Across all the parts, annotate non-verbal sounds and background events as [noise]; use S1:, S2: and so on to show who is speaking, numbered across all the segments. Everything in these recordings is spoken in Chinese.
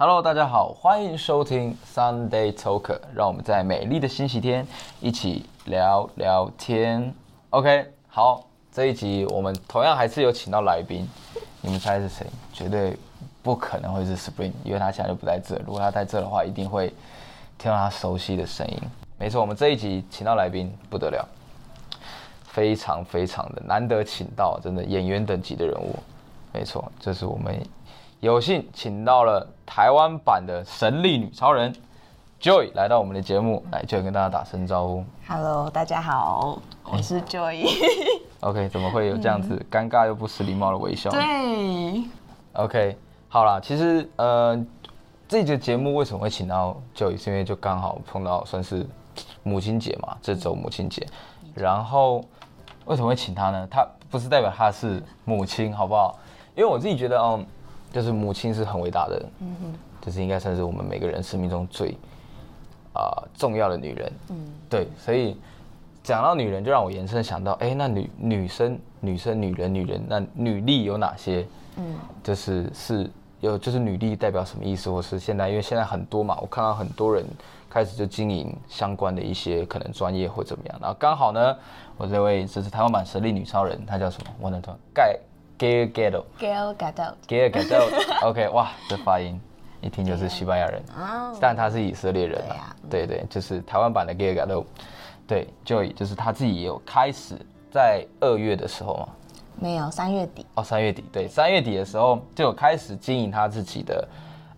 S1: Hello，大家好，欢迎收听 Sunday Talk，让我们在美丽的星期天一起聊聊天。OK，好，这一集我们同样还是有请到来宾，你们猜是谁？绝对不可能会是 Spring，因为他现在就不在这。如果他在这的话，一定会听到他熟悉的声音。没错，我们这一集请到来宾不得了，非常非常的难得请到，真的演员等级的人物。没错，这是我们有幸请到了台湾版的神力女超人 Joy 来到我们的节目，来 Joy 跟大家打声招呼。
S2: Hello，大家好，我是 Joy。
S1: OK，怎么会有这样子尴尬又不失礼貌的微笑？
S2: 对
S1: ，OK，好啦，其实呃，这节节目为什么会请到 Joy，是因为就刚好碰到算是母亲节嘛，这周母亲节，然后为什么会请她呢？她不是代表她是母亲，好不好？因为我自己觉得，嗯，就是母亲是很伟大的，嗯就是应该算是我们每个人生命中最啊、重要的女人，嗯，对，所以讲到女人，就让我延伸想到，哎，那女女生、女生、女人、女人，那女力有哪些？
S2: 嗯，
S1: 就是是有就是女力代表什么意思，或是现在因为现在很多嘛，我看到很多人开始就经营相关的一些可能专业或怎么样，然后刚好呢，我这位这是台湾版神力女超人，她叫什么？我能说盖 Gail Gadot
S2: Gail Gadot。
S1: Gail Gadot，OK，[laughs] 哇，这发音一听就是西班牙人，
S2: 哦，
S1: 但他是以色列人啊
S2: 对啊，
S1: 对对，就是台湾版的 Gail Gadot，对，就就是他自己也有开始在二月的时候嘛，
S2: 没有，三月底。
S1: 哦，三月底，对，三月底的时候就有开始经营他自己的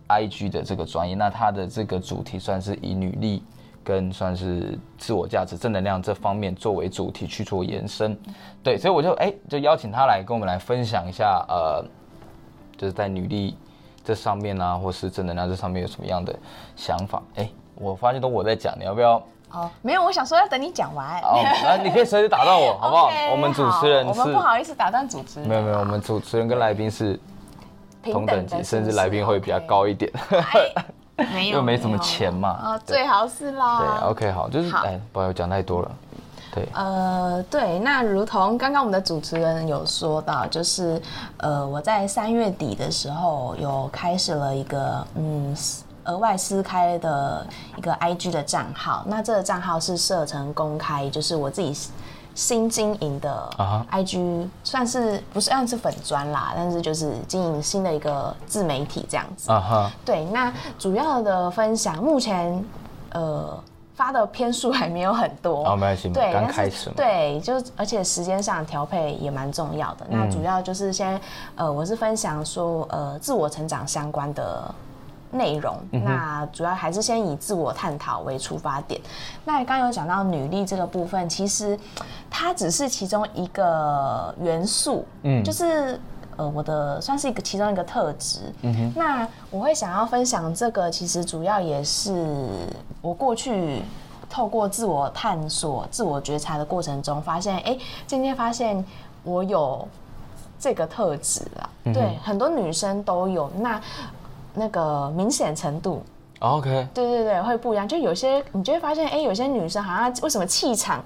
S1: IG 的这个专业。那他的这个主题算是以女力跟算是自我价值、正能量这方面作为主题去做延伸。对，所以我就哎、就邀请他来跟我们来分享一下，呃，就是在女力这上面啊，或是正能量这上面有什么样的想法？哎、我发现都我在讲，你要不要？
S2: 哦，没有，我想说要等你讲完。
S1: 哦，那你可以随时打断我，[laughs] 好不好我们主持人是
S2: 我们不好意思打断主持人。
S1: 没有没有，我们主持人跟来宾是同等级，
S2: 的
S1: 甚至来宾会比较高一点，
S2: 哎没有，
S1: 又没什么钱嘛
S2: 啊，
S1: 对。
S2: 最好是啦。
S1: 对，OK，好，就是哎，不好意思，讲太多了，对，
S2: 呃，对，那如同刚刚我们的主持人有说到，就是呃，我在三月底的时候有开始了一个嗯私额外私开的一个 IG 的账号，那这个账号是设成公开，就是我自己新经营的 IG，算是不是算是粉砖啦，但是就是经营新的一个自媒体这样子。
S1: 啊哈，
S2: 对，那主要的分享目前呃发的篇数还没有很多，
S1: 哦，没关系，
S2: 对，
S1: 刚开始嘛，
S2: 对，就而且时间上调配也蛮重要的。那
S1: 嗯
S2: 主要就是先，呃，我是分享说，呃，自我成长相关的内容。
S1: 嗯
S2: 那主要还是先以自我探讨为出发点。那刚刚有讲到女力这个部分，其实它只是其中一个元素，
S1: 嗯
S2: 就是。呃，我的算是一个其中一个特质。
S1: 嗯哼，
S2: 那我会想要分享这个，其实主要也是我过去透过自我探索、自我觉察的过程中，发现，哎，渐渐发现我有这个特质啦。
S1: 嗯
S2: 对，很多女生都有，那那个明显程度
S1: ，，OK，
S2: 对对对，会不一样。就有些你就会发现，哎，有些女生好像为什么气场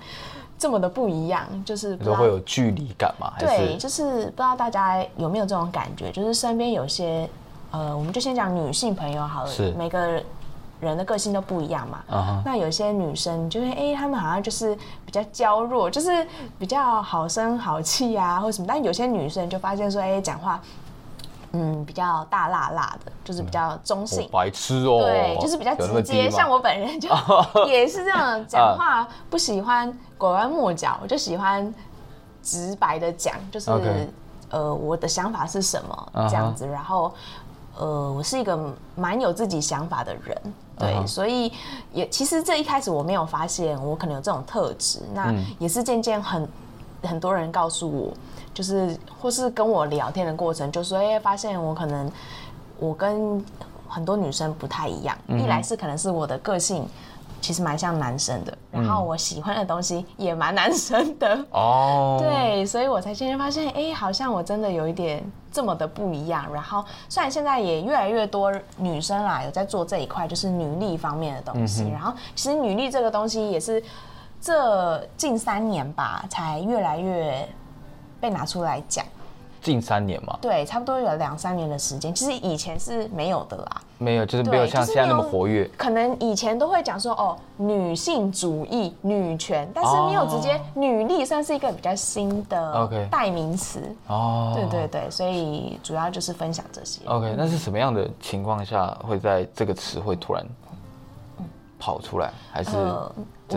S2: 这么的不一样，就是不知道
S1: 你说会有距离感吗？还
S2: 对，就是不知道大家有没有这种感觉，就是身边有些，呃，我们就先讲女性朋友好了，
S1: 是
S2: 每个人的个性都不一样嘛。那有些女生就是，哎、她们好像就是比较娇弱，就是比较好声好气啊，或什么。但有些女生就发现说，哎、讲话，嗯，比较大辣辣的，就是比较中性。
S1: 白痴哦，
S2: 对，就是比较直接。像我本人就 [laughs] 也是这样，讲话不喜欢拐弯抹角，我就喜欢直白的讲，就是呃我的想法是什么这样子。然后呃，我是一个蛮有自己想法的人，对所以也其实这一开始我没有发现我可能有这种特质，那
S1: 嗯
S2: 也是渐渐很很多人告诉我，就是或是跟我聊天的过程，就说哎、发现我可能我跟很多女生不太一样，
S1: 嗯
S2: 一来是可能是我的个性其实蛮像男生的，然后我喜欢的东西也蛮男生的。
S1: 哦，，
S2: 对，所以我才渐渐发现，哎、好像我真的有一点这么的不一样。然后，虽然现在也越来越多女生啦有在做这一块，就是女力方面的东西。然后，其实女力这个东西也是这近三年吧，才越来越被拿出来讲。
S1: 近三年嘛，
S2: 对，差不多有两三年的时间。其实以前是没有的啦，
S1: 没有，就是没有像现在那么活跃。
S2: 可能以前都会讲说哦，女性主义、女权，但是没有直接
S1: 哦
S2: 女力算是一个比较新的代名词。
S1: 哦，
S2: 对对对，所以主要就是分享这些。
S1: OK，那是什么样的情况下会在这个词会突然跑出来，还是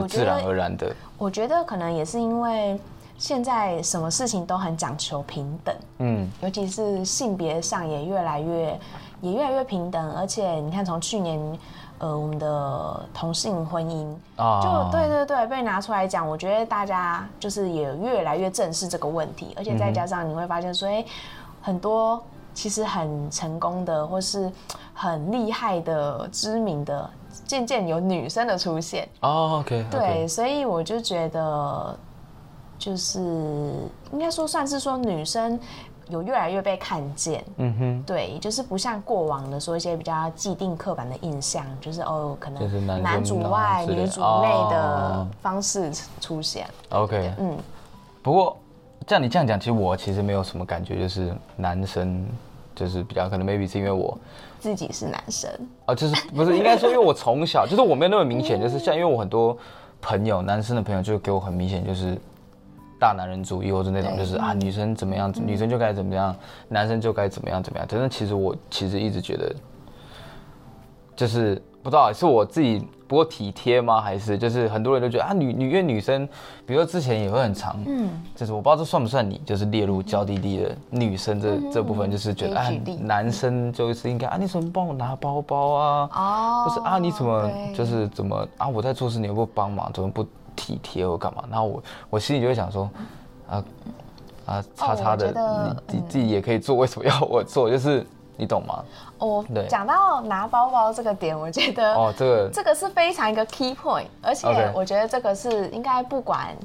S1: 自然而然的？
S2: 我觉得可能也是因为现在什么事情都很讲求平等，
S1: 嗯，
S2: 尤其是性别上也越来越也越来越平等，而且你看从去年。呃，我们的同性婚姻，
S1: 啊
S2: 就对对对，被拿出来讲，我觉得大家就是也越来越正视这个问题，而且再加上你会发现说，哎、很多其实很成功的或是很厉害的、知名的，渐渐有女生的出现。
S1: 哦，OK，
S2: 对，所以我就觉得，就是应该说算是说女生有越来越被看见。
S1: 嗯哼，
S2: 对，就是不像过往的说一些比较既定刻板的印象，就是哦，可
S1: 就是男
S2: 能男主外女主内的
S1: 哦。
S2: 方式出现。
S1: OK，
S2: 嗯，
S1: 不过这样你这样讲，其实我其实没有什么感觉，就是男生就是比较可能 maybe 是因为我
S2: 自己是男生，
S1: 啊，就是不是应该说，因为我从小就是我没有那么明显，就是像因为我很多朋友，男生的朋友就给我很明显就是大男人主义，或者那种就是啊女生怎么样，女生就该怎么样，男生就该怎么样怎么样。真的，其实我其实一直觉得，就是不知道是我自己不够体贴吗，还是就是很多人都觉得啊女女因为女生，比如说之前也会很长，嗯，就是我不知道这算不算你，就是列入娇滴滴的女生这、这部分，就是觉得啊男生就是应该啊你怎么帮我拿包包啊，
S2: 哦
S1: 就是啊，你怎么就是怎么啊？我在做事，你又不帮忙，怎么不体贴或干嘛？然后我我心里就会想说，啊啊，叉叉的，你你自己也可以做，为什么要我做？就是你懂吗？
S2: 哦
S1: 对，
S2: 讲到拿包包这个点，我觉得
S1: 哦，这个 [laughs]
S2: 这个是非常一个 key point，而且我觉得这个是应该不管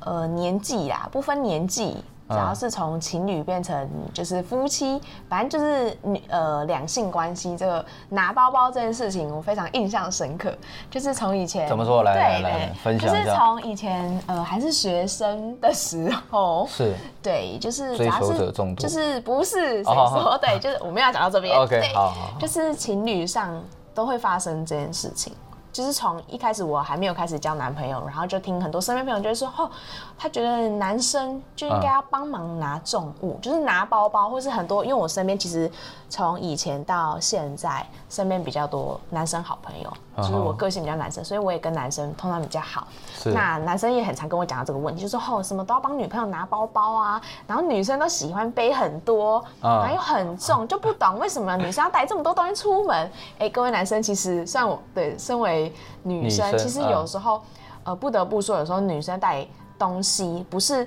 S2: 呃年纪啦，不分年纪。只要是从情侣变成就是夫妻，反正就是女呃两性关系，这个拿包包这件事情，我非常印象深刻。就是从以前
S1: 怎么说？来
S2: 对
S1: 来分享
S2: 就是从以前呃还是学生的时候，
S1: 是。
S2: 对，就是只
S1: 追求者众多
S2: 就是不是谁说对，就是我们要讲到这边。
S1: OK，好。
S2: 就是情侣上都会发生这件事情。就是从一开始我还没有开始交男朋友，然后就听很多身边朋友就会说，哦，他觉得男生就应该要帮忙拿重物，就是拿包包，或是很多，因为我身边其实从以前到现在，身边比较多男生好朋友，就是我个性比较男生，所以我也跟男生通常比较好。那男生也很常跟我讲到这个问题，就说哦，什么都要帮女朋友拿包包啊，然后女生都喜欢背很多，
S1: 啊
S2: 然后又很重，就不懂为什么女生要带这么多东西出门。哎，各位男生，其实虽然我对身为女生，
S1: 女生
S2: 其实
S1: 嗯
S2: 有时候、呃不得不说，有时候女生带东西不是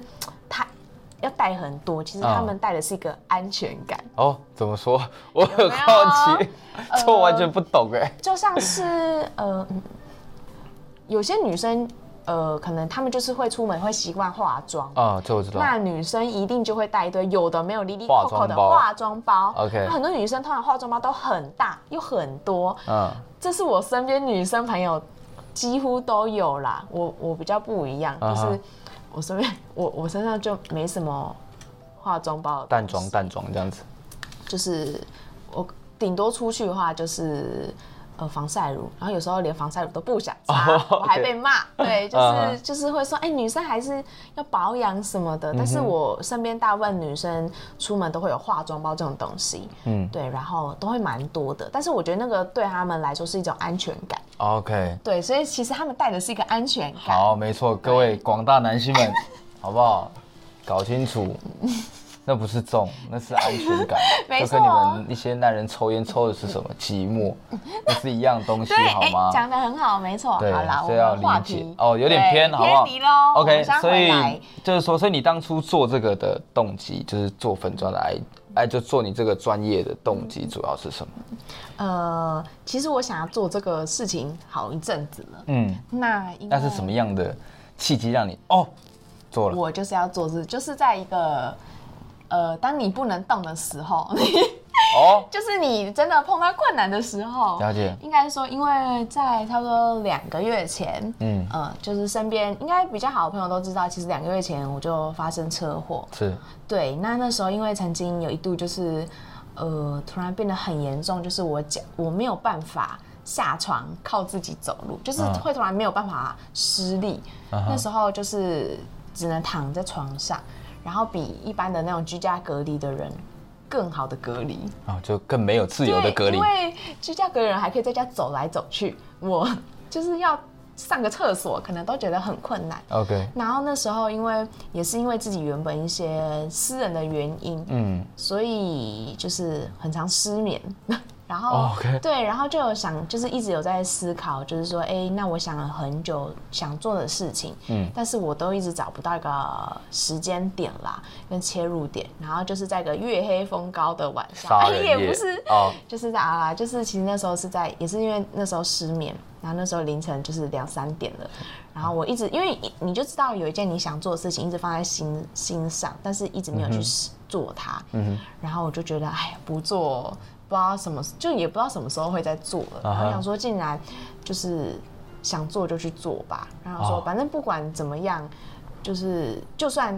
S2: 她要带很多，其实
S1: 嗯
S2: 她们带的是一个安全感。
S1: 哦，怎么说？[laughs] 我很好奇，这我完全不懂哎。
S2: 就像是 [laughs] 呃，嗯有些女生呃，可能她们就是会出门会习惯化妆。
S1: 啊，这我知道。
S2: 那女生一定就会带一堆有的没有哩哩
S1: 化
S2: 扣扣的化妆包。
S1: OK
S2: 那很多女生通常化妆包都很大又很多，
S1: 嗯，
S2: 这是我身边女生朋友几乎都有啦。我我比较不一样，就是我身边我我身上就没什么化妆包的东西
S1: 淡妆淡妆这样子。
S2: 就是我顶多出去的话就是。呃，防晒乳，然后有时候连防晒乳都不想擦，
S1: 哦
S2: 我还被骂。对，就
S1: 嗯
S2: 是就是会说，哎、女生还是要保养什么的。但是我身边大部分女生出门都会有化妆包这种东西，
S1: 嗯
S2: 对，然后都会蛮多的。但是我觉得那个对他们来说是一种安全感
S1: ，OK，
S2: 对，所以其实他们带的是一个安全感。
S1: 好，没错，各位广大男性们，好不好？搞清楚，[laughs] 那不是重，那是安全感，[laughs]
S2: 没
S1: 就跟你们一些男人抽烟抽的是什么寂寞，[laughs] 那是一样东西，好吗？
S2: 讲的很好，没错。
S1: 对
S2: 好啦，，
S1: 这要
S2: 我们话
S1: 理解
S2: 题
S1: 哦，有点偏，好不好
S2: 偏。
S1: ？OK，所以就是说，所以你当初做这个的动机，就是做粉砖的爱，哎，就做你这个专业的动机，主要是什么？
S2: 呃，其实我想要做这个事情好一阵子了。
S1: 嗯，
S2: 那
S1: 那是什么样的契机让你哦做了？
S2: 我就是要做这，就是在一个呃，当你不能动的时候，你
S1: 哦，[laughs]
S2: 就是你真的碰到困难的时候，
S1: 了解
S2: 应该说，因为在差不多两个月前，
S1: 嗯
S2: 嗯呃，就是身边应该比较好的朋友都知道，其实两个月前我就发生车祸。
S1: 是
S2: 对，那那时候因为曾经有一度就是，呃，突然变得很严重，就是我脚我没有办法下床靠自己走路，就是
S1: 嗯
S2: 会突然没有办法施力。那时候就是只能躺在床上，然后比一般的那种居家隔离的人更好的隔离。
S1: 啊，就更没有自由的，隔离
S2: 因。为居家隔离人还可以在家走来走去，我就是要上个厕所，可能都觉得很困难。
S1: OK，
S2: 然后那时候，因为也是因为自己原本一些私人的原因，
S1: 嗯，
S2: 所以就是很常失眠。然后、对，然后就有想，就是一直有在思考，就是说，哎，那我想了很久想做的事情，
S1: 嗯
S2: 但是我都一直找不到一个时间点啦，跟切入点。然后就是在一个月黑风高的晚上，
S1: 杀人夜
S2: 也不是
S1: 哦，
S2: 就是在啊，就是其实那时候是在，也是因为那时候失眠，然后那时候凌晨就是两三点了，然后我一直因为你就知道有一件你想做的事情一直放在心心上，但是一直没有去做它，
S1: 嗯
S2: 然后我就觉得哎呀不做不知道什么，就也不知道什么时候会再做了，然后想说竟然就是想做就去做吧，然后说
S1: 哦
S2: 反正不管怎么样，就是就算。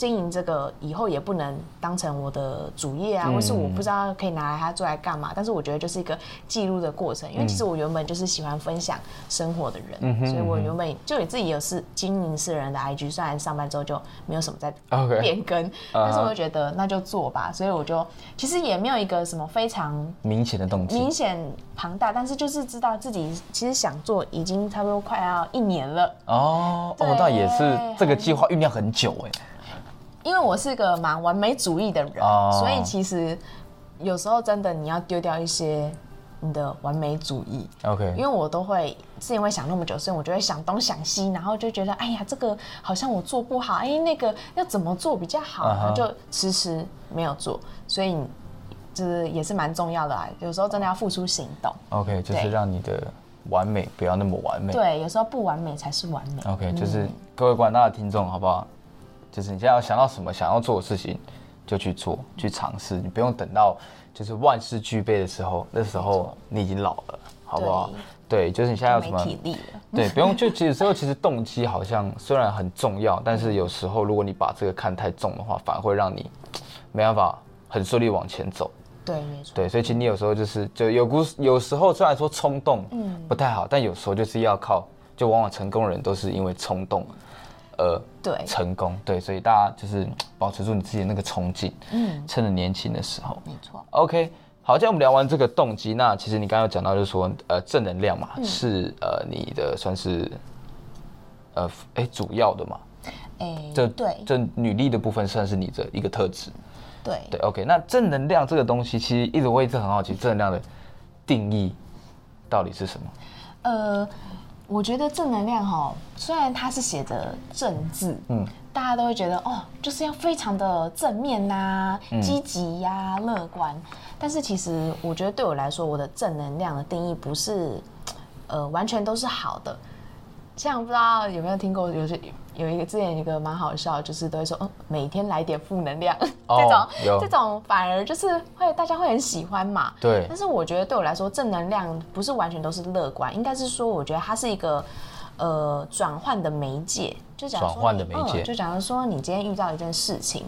S2: 经营这个以后也不能当成我的主业啊，
S1: 嗯
S2: 或是我不知道可以拿来它做来干嘛。但是我觉得就是一个记录的过程，因为其实我原本就是喜欢分享生活的人，
S1: 嗯哼
S2: 所以我原本就也自己有是经营私人的 IG，虽然上班之后就没有什么在变更，但是我就觉得那就做吧，所以我就其实也没有一个什么非常
S1: 明显的动机
S2: 明显庞大，但是就是知道自己其实想做已经差不多快要一年了。
S1: 哦哦，
S2: 对
S1: 那也是这个计划酝酿很久哎。
S2: 因为我是个蛮完美主义的人，
S1: 哦
S2: 所以其实有时候真的你要丢掉一些你的完美主义。
S1: OK，
S2: 因为我都会是因为想那么久，所以我就会想东想西，然后就觉得哎呀，这个好像我做不好，哎，那个要怎么做比较好，就迟迟没有做，所以就是也是蛮重要的啊。有时候真的要付出行动
S1: ，OK，就是
S2: 对
S1: 让你的完美不要那么完美。
S2: 对，有时候不完美才是完美。
S1: OK，就是各位广大的听众，好不好？就是你现在要想到什么想要做的事情，就去做，去尝试，你不用等到就是万事俱备的时候，那时候你已经老了，好不好？对，就是你现在有什
S2: 没
S1: 么？
S2: 体力了，
S1: 对，[laughs] 不用就其实时候其实动机好像虽然很重要，但是有时候如果你把这个看太重的话，反而会让你没办法很顺利往前走。
S2: 对，没错，
S1: 对，所以其实你有时候就是就有股有时候虽然说冲动
S2: 嗯
S1: 不太好，但有时候就是要靠，就往往成功人都是因为冲动而
S2: 对
S1: 成功。对，所以大家就是保持住你自己的那个憧憬，
S2: 嗯，
S1: 趁着年轻的时候。
S2: 没错
S1: ，OK，好，今天我们聊完这个动机，那其实你刚刚有讲到，就是说，呃，正能量嘛，
S2: 嗯
S1: 是呃你的算是，呃，哎，主要的嘛，
S2: 哎，
S1: 这
S2: 对
S1: 这女力的部分算是你的一个特质。
S2: 对
S1: 对，OK，那正能量这个东西，其实一直我一直很好奇，正能量的定义到底是什么？
S2: 呃，我觉得正能量哈，虽然它是写着正字，
S1: 嗯
S2: 嗯，大家都会觉得哦，就是要非常的正面呐、积极呀、乐观。但是其实我觉得对我来说，我的正能量的定义不是，呃，完全都是好的。像不知道有没有听过，有些有一个之前有一个蛮好笑，就是都会说，嗯，每天来点负能量，
S1: 哦 [laughs]
S2: 这
S1: 有
S2: 种这种反而就是会大家会很喜欢嘛。
S1: 对
S2: 但是我觉得对我来说，正能量不是完全都是乐观，应该是说，我觉得它是一个呃转换的媒介。就假如说
S1: 转换的媒介
S2: 嗯就假如说你今天遇到一件事情，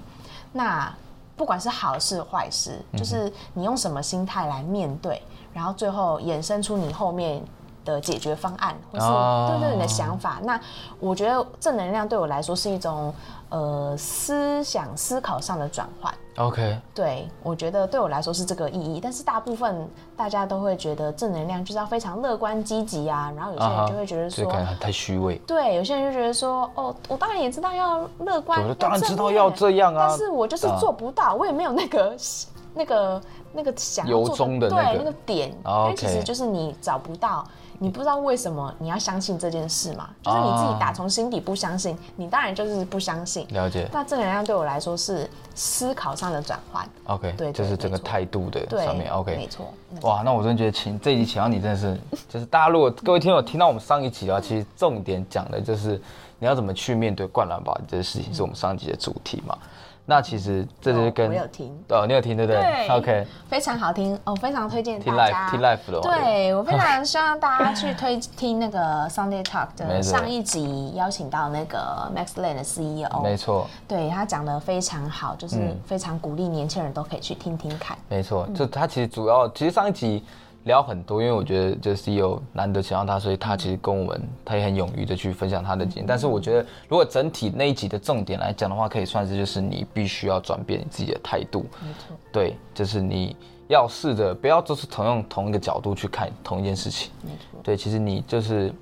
S2: 那不管是好事坏事，
S1: 嗯
S2: 就是你用什么心态来面对，然后最后衍生出你后面。的解决方案，或是
S1: 哦。
S2: 对对你的想法，那我觉得正能量对我来说是一种呃思想思考上的转换。
S1: OK，
S2: 对，我觉得对我来说是这个意义，但是大部分大家都会觉得正能量就是要非常乐观积极啊，然后有些人就会觉得说，
S1: 太虚伪。
S2: 对，有些人就觉得说，哦，我当然也知道要乐观，
S1: 我
S2: 要
S1: 当然知道要这样啊
S2: 但是我就是做不到，我也没有那个 [laughs] 那个那个想要
S1: 由
S2: 做
S1: 衷的那个。
S2: 对那个点，
S1: 哦
S2: 因为其实就是你找不到。你不知道为什么你要相信这件事嘛？就是你自己打从心底不相信，你当然就是不相信。
S1: 了解
S2: 那正能量对我来说是思考上的转换
S1: ，，OK，
S2: 对对
S1: 就是整个态度的，上面，OK 没。
S2: 错。嗯
S1: 哇，那我真的觉得请这一集请到你真的是，就是大家如果各位听友听到我们上一集的话，其实重点讲的就是你要怎么去面对灌篮吧这件事情，是我们上一集的主题嘛。那其实这就是跟
S2: 我有听，
S1: 哦，你有听对不对？
S2: 对
S1: ？OK，
S2: 非常好听哦，非常推荐
S1: 听
S2: 大家。
S1: 听 live 的哦
S2: 对我非常希望大家去推听那个 [laughs] Sunday Talk 的上一集，邀请到那个 Max Lane 的 CEO，
S1: 没错，
S2: 对他讲的非常好，就是
S1: 嗯。
S2: 非常鼓励年轻人都可以去听听看。
S1: 没错，就他其实主要，其实上一集聊很多，因为我觉得就是 CEO 难得请到他，所以他其实跟我们，他也很勇于的去分享他的经验。但是我觉得，如果整体那一集的重点来讲的话，可以算是就是你必须要转变你自己的态度，
S2: 没错，
S1: 对，就是你要试着不要就是同用同一个角度去看同一件事情，
S2: 没错，
S1: 对，其实你就是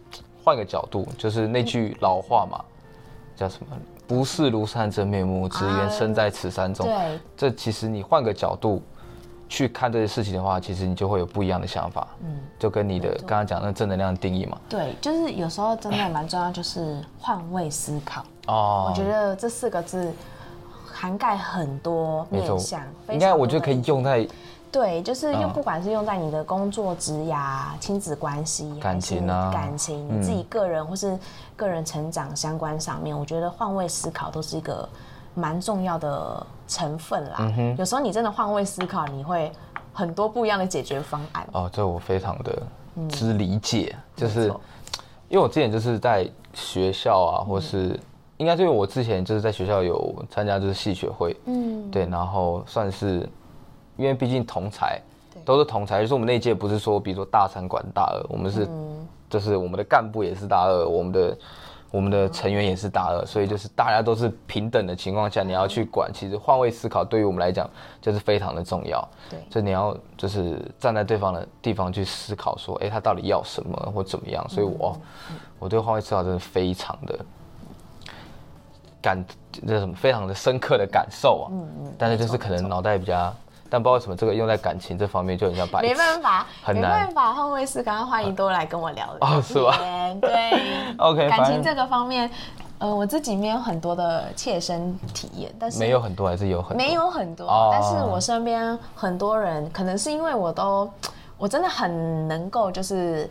S1: 换个角度，就是那句老话嘛，叫什么？不是庐山真面目，只缘身在此山中。
S2: 对，
S1: 这其实你换个角度去看这些事情的话，其实你就会有不一样的想法。嗯，就跟你的刚刚讲那正能量的定义嘛。
S2: 对，就是有时候真的蛮重要，就是换位思考。
S1: 哦，
S2: 我觉得这四个字涵盖很多面向，非
S1: 应该我觉得可以用在
S2: 对，就是用
S1: 嗯
S2: 不管是用在你的工作、职涯、亲子关系、
S1: 感情啊
S2: 感情、你自己个人或是个人成长相关上面，我觉得换位思考都是一个蛮重要的成分啦。
S1: 嗯
S2: 有时候你真的换位思考，你会很多不一样的解决方案。
S1: 哦，这我非常的之理解，就是因为我之前就是在学校啊，或是应该是因为我之前就是在学校有参加就是系学会，
S2: 嗯，
S1: 对，然后算是因为毕竟同才都是同才，就是我们那一届不是说比如说大三管大二，我们是、
S2: 嗯。
S1: 就是我们的干部也是大二，我们的我们的成员也是大二，所以就是大家都是平等的情况下，你要去管，其实换位思考对于我们来讲就是非常的重要。
S2: 对
S1: 所以你要就是站在对方的地方去思考，说，哎、他到底要什么或怎么样？所以我、我对换位思考真的非常的感，这什么非常的深刻的感受啊。嗯嗯但是就是可能脑袋比较，但不知道为什么这个用在感情这方面就很像白
S2: 没。办法，没 [laughs]
S1: 很难。
S2: 办法，换位思考，欢迎多来跟我聊聊 [laughs]
S1: 哦是吧
S2: 天对。[laughs]
S1: OK，
S2: 感情这个方面，呃，我自己没有很多的切身体验，但是
S1: 没有很多还是有很多？
S2: 没有很多，
S1: 哦。
S2: 但是我身边很多人，可能是因为我都，[tsk] 我真的很能够就是。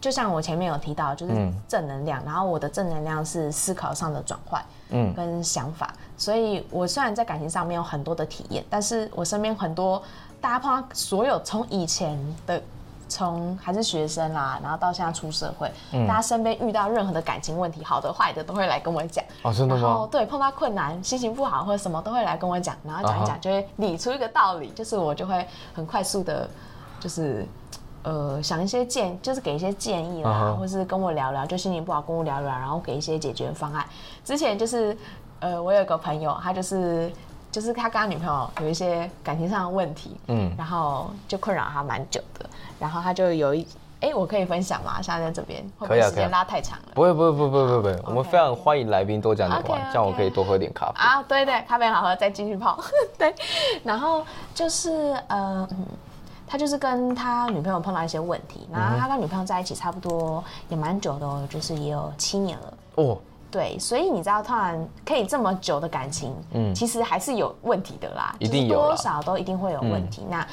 S2: 就像我前面有提到，就是
S1: 嗯。
S2: 正能量，然后我的正能量是思考上的转换，
S1: 嗯。
S2: 跟想法，所以我虽然在感情上面有很多的体验，但是我身边很多大家碰到所有从以前的。从还是学生啦，然后到现在出社会，
S1: 嗯
S2: 大家身边遇到任何的感情问题，好的坏的，都会来跟我讲。
S1: 哦，真的
S2: 然后
S1: 吗？
S2: 对碰到困难、心情不好或者什么都会来跟我讲，然后讲一讲就会理出一个道理，就是我就会很快速的，就是呃想一些建，就是给一些建议啦，或是跟我聊聊，就心情不好跟我聊聊，然后给一些解决方案。之前就是呃我有一个朋友，他就是。就是他跟他女朋友有一些感情上的问题，
S1: 嗯
S2: 嗯，然后就困扰他蛮久的，然后他就有一，哎、我可以分享吗？现在在这边会不会时间
S1: 可以啊可以啊
S2: 拉太长了？
S1: 不会不会不会不会不会，我们非常欢迎来宾多讲点话这样我可以多喝点咖啡。
S2: 啊，对对，咖啡很好喝，再继续泡。[laughs] 对，然后就是呃，嗯，他就是跟他女朋友碰到一些问题，然后他跟女朋友在一起差不多也蛮久的哦，就是也有七年了。
S1: 哦，
S2: 对，所以你知道，突然可以这么久的感情，
S1: 嗯
S2: 其实还是有问题的啦，
S1: 一定
S2: 多少都一定会有问题。那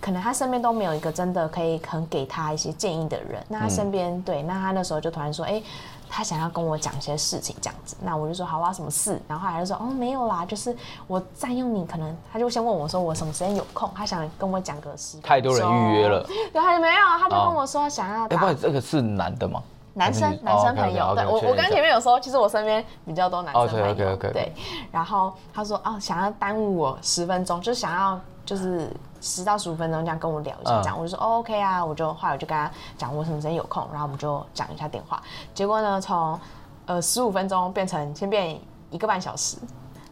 S2: 可能他身边都没有一个真的可以很给他一些建议的人。那他
S1: 嗯
S2: 身边、对，那他那时候就突然说，哎、他想要跟我讲一些事情这样子。那我就说好啊，什么事？然后后来就说，哦，没有啦，就是我占用你，可能他就先问我说我什么时间有空，他想跟我讲个事
S1: 太多人预约了。
S2: 对，他就没有，他就跟我说想要
S1: 哎，
S2: 打
S1: 不然这个是男的吗？
S2: 男生男生朋友。对我我刚前面有说，其实我身边比较多男生朋友。对，然后他说啊，想要耽误我十分钟，就想要就是十到十五分钟这样跟我聊一下，
S1: 嗯。
S2: 这样我就说哦 OK 啊，我就后来我就跟他讲我什么时间有空，然后我们就讲一下电话，结果呢从呃十五分钟变成先变一个半小时，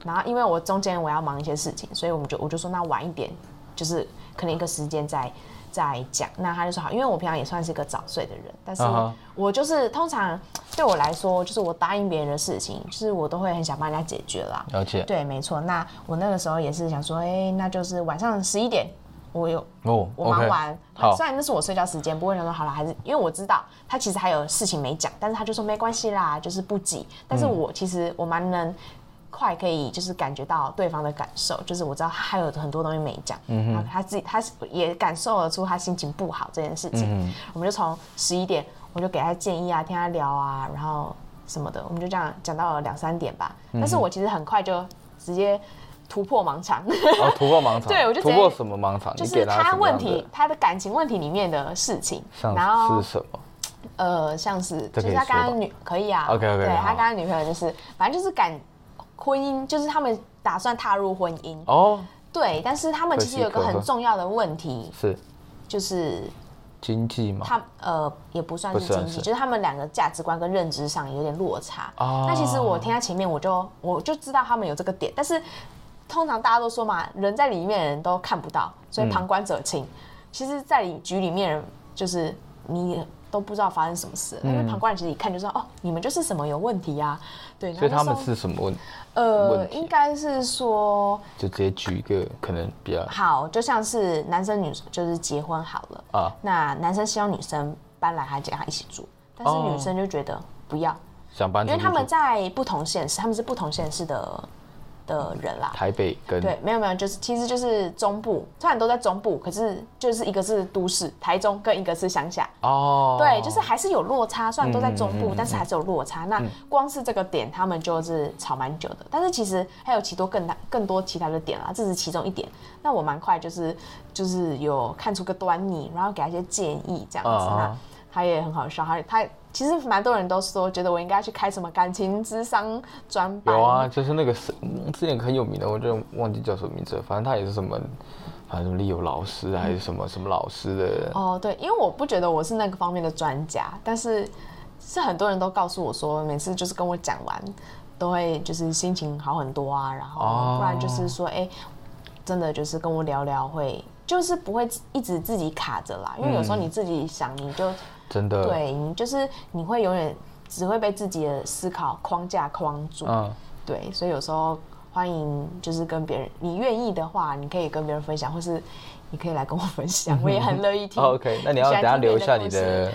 S2: 然后因为我中间我要忙一些事情，所以我们就我就说那晚一点，就是可能一个时间再再讲。那他就说好，因为我平常也算是一个早睡的人，但是我就是通常对我来说，就是我答应别人的事情，就是我都会很想帮人家解决啦。
S1: 了解。
S2: 对，没错。那我那个时候也是想说，哎、那就是晚上十一点，我有
S1: 哦
S2: 我忙完，
S1: 好
S2: 虽然那是我睡觉时间，不过想说好了，还是因为我知道他其实还有事情没讲，但是他就说没关系啦，就是不急。但是
S1: 嗯
S2: 我其实我蛮能快可以就是感觉到对方的感受，就是我知道他还有很多东西没讲，
S1: 嗯
S2: 然后他自己他也感受得出他心情不好这件事情。
S1: 嗯
S2: 我们就从十一点，我就给他建议啊，听他聊啊，然后什么的，我们就这样讲到了两三点吧。
S1: 嗯
S2: 但是我其实很快就直接突破盲肠，
S1: 哦，突破盲肠，[laughs]
S2: 对我就
S1: 突破什么盲肠？
S2: 就是
S1: 他
S2: 他问题，他的感情问题里面的事情，然后
S1: 是什么？
S2: 呃，像是就是他
S1: 刚刚
S2: 女可以啊。
S1: OK，OK，
S2: 对他刚刚女朋友就是反正就是感婚姻，就是他们打算踏入婚姻，
S1: 哦，
S2: 对，但是他们其实有一个很重要的问题，
S1: 是
S2: 就是
S1: 经济嘛？
S2: 他呃也不算是经济，就是他们两个价值观跟认知上有点落差。
S1: 哦
S2: 那其实我听在前面，我就我就知道他们有这个点，但是通常大家都说嘛，人在里面的人都看不到，所
S1: 嗯。
S2: 以旁观者清。其实，在里局里面，就是你都不知道发生什么事，因为旁观人其实一看就知道，哦，你们就是什么有问题呀、对，
S1: 所以他们是什么问？
S2: 呃，应该是说。
S1: 就直接举一个可能比较
S2: 好，就像是男生女就是结婚好了，
S1: 啊，
S2: 那男生希望女生搬来他家一起住，但是
S1: 哦。
S2: 女生就觉得不要，
S1: 想搬
S2: 因为他们在不同县市，他们是不同县市的的人啦。
S1: 台北跟
S2: 对，没有没有，就是其实就是中部，虽然都在中部，可是就是一个是都市台中，跟一个是乡下。
S1: 哦，
S2: 对，就是还是有落差，虽然都在中部，
S1: 嗯嗯嗯
S2: 但是还是有落差。那光是这个点，他们就是吵蛮久的。但是其实还有其多更大、更多其他的点啦，这是其中一点。那我蛮快就是就是有看出个端倪，然后给他一些建议这样子。
S1: 啊
S2: 那他也很好笑，他他其实蛮多人都说，觉得我应该去开什么感情智商专班。
S1: 有啊，就是那个是嗯之前很有名的，我就忘记叫什么名字了，反正他也是什么，反正什么利友老师还是什么什么老师的，
S2: 哦，对，因为我不觉得我是那个方面的专家，但是是很多人都告诉我说，每次就是跟我讲完，都会就是心情好很多啊，然后
S1: 哦
S2: 不然就是说，哎、真的就是跟我聊聊会，就是不会一直自己卡着啦，因为有时候你自己想，你就
S1: 真的，
S2: 对你就是你会永远只会被自己的思考框架框住，
S1: 嗯，
S2: 对，所以有时候欢迎就是跟别人，你愿意的话，你可以跟别人分享，或是你可以来跟我分享，[laughs] 我也很乐意听。
S1: 哦 OK，那你要等下留下你的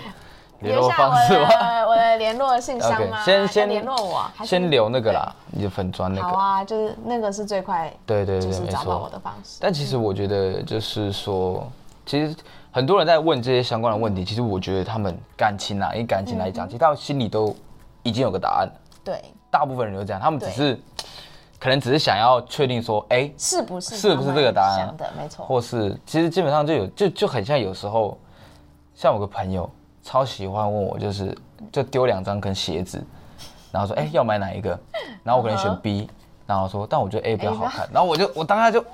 S1: 联络
S2: 留下我
S1: 方式吗
S2: 的我的联络信箱吗？[laughs] 要
S1: 先先
S2: 联络我，
S1: 先留那个啦，你的粉砖那个，
S2: 好啊，就是那个是最快，
S1: 对对
S2: 就是找到我。的方式。
S1: 但其实我觉得就是说，其实很多人在问这些相关的问题，其实我觉得他们感情啊，以感情来
S2: 嗯
S1: 讲，其实他们心里都已经有个答案了。
S2: 对，
S1: 大部分人都这样，他们只是可能只是想要确定说，哎、
S2: 是不是
S1: 是不是这个答案
S2: 想的？没错。
S1: 或是其实基本上就有就就很像有时候，像我个朋友超喜欢问我，就是就丢两张跟鞋子，然后说，哎、[laughs] 要买哪一个？然后我可能选 B，然后说，但我觉得 A 比较好看，然后我就我当下就，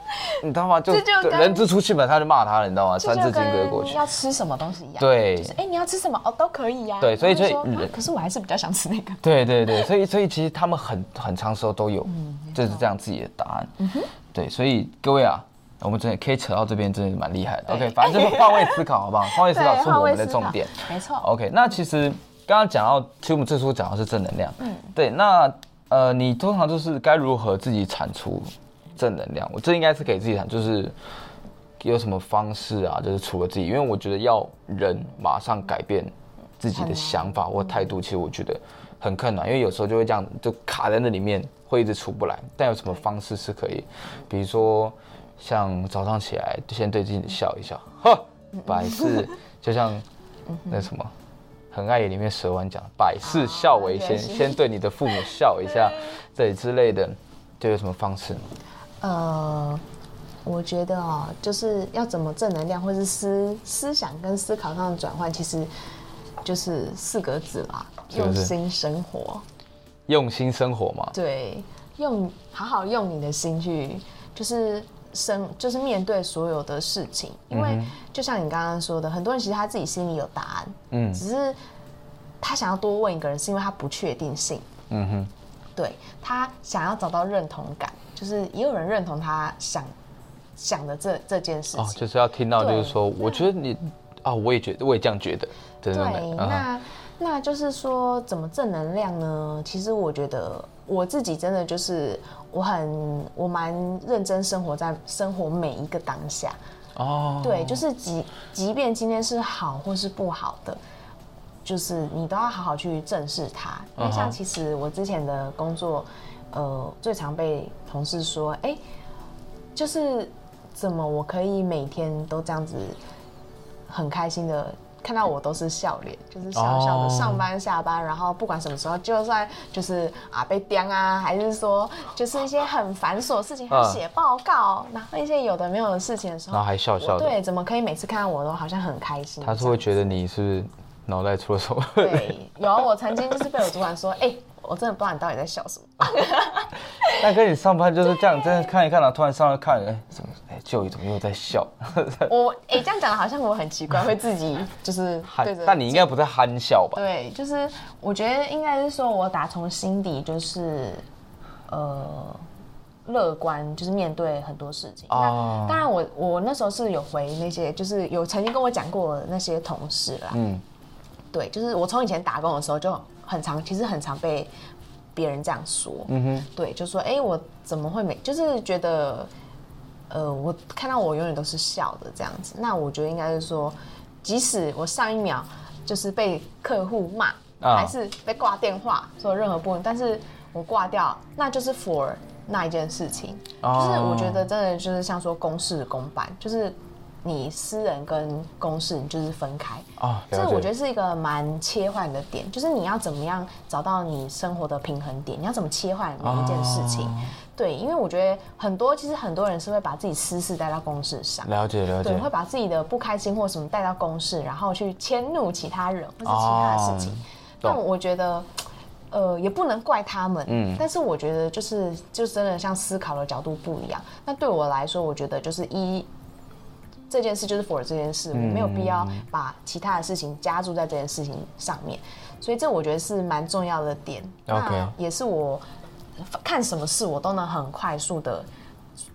S1: 你知道吗？就
S2: 这就
S1: 人之初性本他就骂他了，你知道吗？三字经归过
S2: 跟
S1: 去。
S2: 要吃什么东西一样。
S1: 对
S2: 就是哎、你要吃什么哦，都可以呀、
S1: 对所以所以
S2: 啊可是我还是比较想吃那个。
S1: 对对对，所以所以其实他们很很长时候都有就是这样自己的答案。对，所以各位啊，我们真的可以扯到这边，真的蛮厉害的。OK，反正就是换位思考，好不好？[laughs] 换位思考是我们的重点。
S2: 没错。
S1: OK，那其实刚刚讲到，其实我们最初讲的是正能量。嗯，对。那呃，你通常就是该如何自己产出正能量？我这应该是给自己产，就是有什么方式啊？就是除了自己，因为我觉得要人马上改变自己的想法或态度，其实我觉得很困难，因为有时候就会这样就卡在那里面，会一直出不来。但有什么方式是可以，比如说像早上起来就先对自己笑一笑，呵，百事就像那什么。很爱里面蛇丸讲百事孝为先，先对你的父母笑一下，对之类的，就有什么方式吗？
S2: 呃，我觉得哦，就是要怎么正能量，或是思思想跟思考上的转换，其实就是四个字啦，用心生活。
S1: 用心生活嘛，
S2: 对，用好好用你的心去，就是生，就是面对所有的事情。因为就像你刚刚说的，很多人其实他自己心里有答案，
S1: 嗯
S2: 只是他想要多问一个人，是因为他不确定性。
S1: 嗯哼，
S2: 对他想要找到认同感，就是也有人认同他想想的这这件事情。
S1: 哦，就是要听到，就是说，我觉得你啊，我也觉得，我也这样觉得，对
S2: 那那就是说怎么正能量呢？其实我觉得我自己真的就是我很我蛮认真生活在生活每一个当下。
S1: 哦，
S2: 对，就是即即便今天是好或是不好的，就是你都要好好去正视它。因为像其实我之前的工作，呃，最常被同事说，哎、就是怎么我可以每天都这样子很开心的看到我都是笑脸，就是笑笑的
S1: 哦
S2: 上班下班，然后不管什么时候，就算就是啊被刁啊，还是说就是一些很繁琐的事情，还
S1: 嗯
S2: 写报告，然后一些有的没有的事情的时候，
S1: 然后还笑笑的
S2: 对，怎么可以每次看到我都好像很开心？
S1: 他是会觉得你是脑袋出了什么？
S2: 对，[laughs] 有啊我曾经就是被我主管说，哎、我真的不知道你到底在笑什么。[laughs]
S1: 但跟你上班就是这样，真的看一看，然后突然上来看，哎，怎么，哎，舅姨怎么又在笑？
S2: 我哎、这样讲的好像我很奇怪，会自己就是 [laughs]
S1: 憨
S2: 对着
S1: 但你应该不在憨笑吧？
S2: 对，就是我觉得应该是说，我打从心底就是呃乐观，就是面对很多事情。
S1: 哦
S2: 那当然我，我那时候是有回那些，就是有曾经跟我讲过的那些同事啦。
S1: 嗯，
S2: 对，就是我从以前打工的时候就很常，其实很常被别人这样说。
S1: 嗯哼，
S2: 对，就说哎、诶我怎么会没，就是觉得，呃，我看到我永远都是笑的这样子。那我觉得应该是说，即使我上一秒就是被客户骂，
S1: 啊
S2: 还是被挂电话，说任何部分，但是我挂掉，那就是 for 那一件事情。就是我觉得真的就是像说公事公办，就是你私人跟公事你就是分开。
S1: 哦，了解
S2: 这我觉得是一个蛮切换的点，就是你要怎么样找到你生活的平衡点，你要怎么切换每一件事情。
S1: 哦
S2: 对，因为我觉得很多其实很多人是会把自己私事带到公事上，
S1: 了解了解
S2: 对，
S1: 解
S2: 会把自己的不开心或什么带到公事，然后去迁怒其他人或是其他的事情。
S1: 哦
S2: 但我觉得。呃，也不能怪他们，
S1: 嗯
S2: 嗯，但是我觉得就是就真的像思考的角度不一样。那对我来说，我觉得就是一这件事就是 for 这件事，我没有必要把其他的事情加注在这件事情上面，所以这我觉得是蛮重要的点。
S1: OK
S2: 那也是我看什么事我都能很快速的